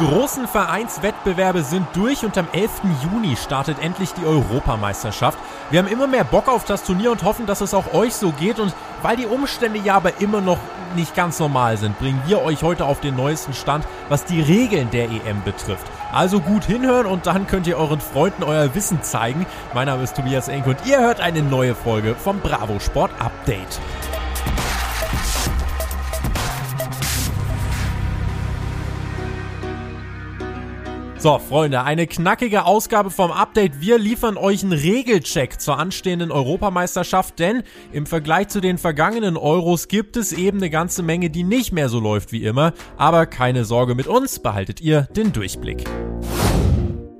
Die großen Vereinswettbewerbe sind durch und am 11. Juni startet endlich die Europameisterschaft. Wir haben immer mehr Bock auf das Turnier und hoffen, dass es auch euch so geht. Und weil die Umstände ja aber immer noch nicht ganz normal sind, bringen wir euch heute auf den neuesten Stand, was die Regeln der EM betrifft. Also gut hinhören und dann könnt ihr euren Freunden euer Wissen zeigen. Mein Name ist Tobias Enk und ihr hört eine neue Folge vom Bravo Sport Update. So, Freunde, eine knackige Ausgabe vom Update. Wir liefern euch einen Regelcheck zur anstehenden Europameisterschaft, denn im Vergleich zu den vergangenen Euros gibt es eben eine ganze Menge, die nicht mehr so läuft wie immer. Aber keine Sorge mit uns, behaltet ihr den Durchblick.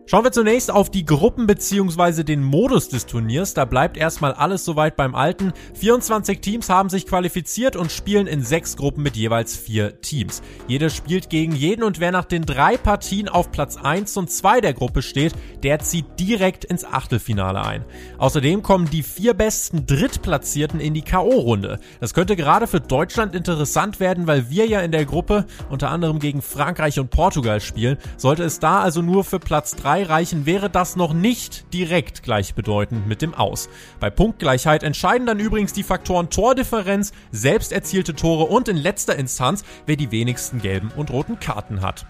Schauen wir zunächst auf die Gruppen bzw. den Modus des Turniers. Da bleibt erstmal alles soweit beim Alten. 24 Teams haben sich qualifiziert und spielen in sechs Gruppen mit jeweils vier Teams. Jeder spielt gegen jeden und wer nach den drei Partien auf Platz 1 und 2 der Gruppe steht, der zieht direkt ins Achtelfinale ein. Außerdem kommen die vier besten Drittplatzierten in die K.O.-Runde. Das könnte gerade für Deutschland interessant werden, weil wir ja in der Gruppe unter anderem gegen Frankreich und Portugal spielen. Sollte es da also nur für Platz 3 reichen, wäre das noch nicht direkt gleichbedeutend mit dem Aus. Bei Punktgleichheit entscheiden dann übrigens die Faktoren Tordifferenz, selbst erzielte Tore und in letzter Instanz, wer die wenigsten gelben und roten Karten hat.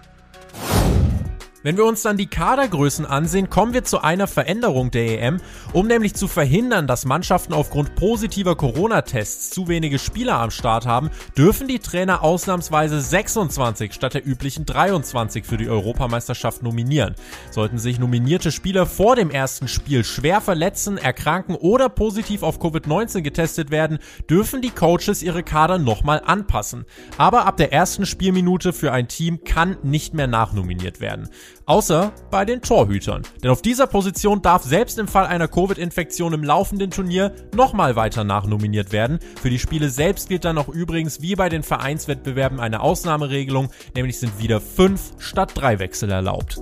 Wenn wir uns dann die Kadergrößen ansehen, kommen wir zu einer Veränderung der EM, um nämlich zu verhindern, dass Mannschaften aufgrund positiver Corona-Tests zu wenige Spieler am Start haben, dürfen die Trainer ausnahmsweise 26 statt der üblichen 23 für die Europameisterschaft nominieren. Sollten sich nominierte Spieler vor dem ersten Spiel schwer verletzen, erkranken oder positiv auf Covid-19 getestet werden, dürfen die Coaches ihre Kader nochmal anpassen. Aber ab der ersten Spielminute für ein Team kann nicht mehr nachnominiert werden. Außer bei den Torhütern. Denn auf dieser Position darf selbst im Fall einer Covid-Infektion im laufenden Turnier nochmal weiter nachnominiert werden. Für die Spiele selbst gilt dann auch übrigens wie bei den Vereinswettbewerben eine Ausnahmeregelung, nämlich sind wieder fünf statt drei Wechsel erlaubt.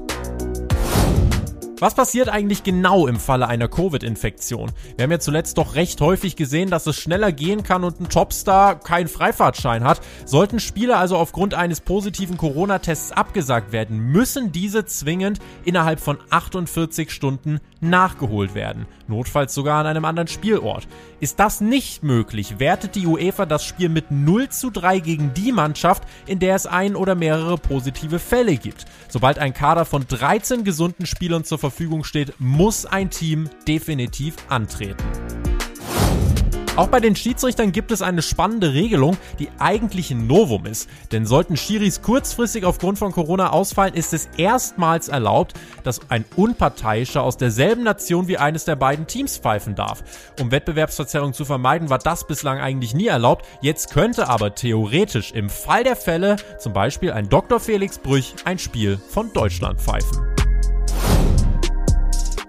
Was passiert eigentlich genau im Falle einer Covid-Infektion? Wir haben ja zuletzt doch recht häufig gesehen, dass es schneller gehen kann und ein Topstar keinen Freifahrtschein hat. Sollten Spieler also aufgrund eines positiven Corona-Tests abgesagt werden, müssen diese zwingend innerhalb von 48 Stunden nachgeholt werden. Notfalls sogar an einem anderen Spielort. Ist das nicht möglich, wertet die UEFA das Spiel mit 0 zu 3 gegen die Mannschaft, in der es ein oder mehrere positive Fälle gibt. Sobald ein Kader von 13 gesunden Spielern zur Verfügung Verfügung steht, muss ein Team definitiv antreten. Auch bei den Schiedsrichtern gibt es eine spannende Regelung, die eigentlich ein Novum ist. Denn sollten Schiris kurzfristig aufgrund von Corona ausfallen, ist es erstmals erlaubt, dass ein Unparteiischer aus derselben Nation wie eines der beiden Teams pfeifen darf. Um Wettbewerbsverzerrung zu vermeiden, war das bislang eigentlich nie erlaubt. Jetzt könnte aber theoretisch im Fall der Fälle zum Beispiel ein Dr. Felix Brüch ein Spiel von Deutschland pfeifen.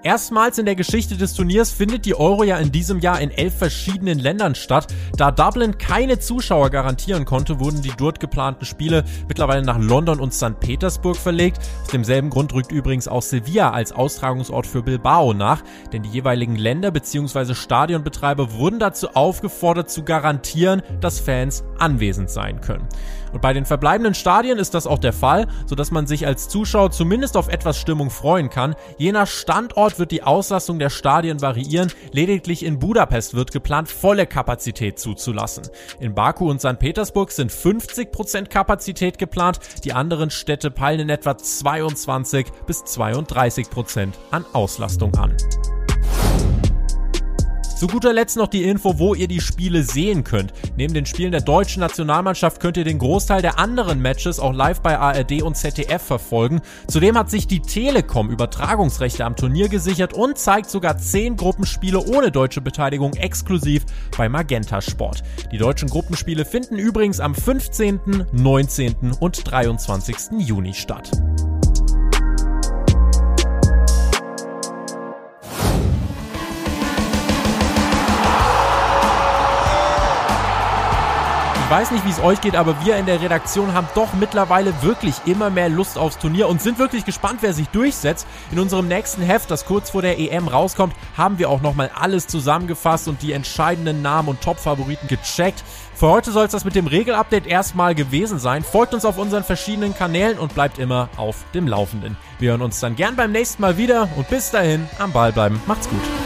Erstmals in der Geschichte des Turniers findet die Euro ja in diesem Jahr in elf verschiedenen Ländern statt. Da Dublin keine Zuschauer garantieren konnte, wurden die dort geplanten Spiele mittlerweile nach London und St. Petersburg verlegt. Aus demselben Grund rückt übrigens auch Sevilla als Austragungsort für Bilbao nach, denn die jeweiligen Länder bzw. Stadionbetreiber wurden dazu aufgefordert zu garantieren, dass Fans anwesend sein können. Und bei den verbleibenden Stadien ist das auch der Fall, sodass man sich als Zuschauer zumindest auf etwas Stimmung freuen kann. Je nach Standort wird die Auslastung der Stadien variieren. Lediglich in Budapest wird geplant, volle Kapazität zuzulassen. In Baku und St. Petersburg sind 50% Kapazität geplant. Die anderen Städte peilen in etwa 22 bis 32% an Auslastung an. Zu guter Letzt noch die Info, wo ihr die Spiele sehen könnt. Neben den Spielen der deutschen Nationalmannschaft könnt ihr den Großteil der anderen Matches auch live bei ARD und ZDF verfolgen. Zudem hat sich die Telekom Übertragungsrechte am Turnier gesichert und zeigt sogar 10 Gruppenspiele ohne deutsche Beteiligung exklusiv bei Magenta Sport. Die deutschen Gruppenspiele finden übrigens am 15., 19. und 23. Juni statt. Weiß nicht, wie es euch geht, aber wir in der Redaktion haben doch mittlerweile wirklich immer mehr Lust aufs Turnier und sind wirklich gespannt, wer sich durchsetzt. In unserem nächsten Heft, das kurz vor der EM rauskommt, haben wir auch nochmal alles zusammengefasst und die entscheidenden Namen und Top-Favoriten gecheckt. Für heute soll es das mit dem Regelupdate erstmal gewesen sein. Folgt uns auf unseren verschiedenen Kanälen und bleibt immer auf dem Laufenden. Wir hören uns dann gern beim nächsten Mal wieder und bis dahin am Ball bleiben. Macht's gut.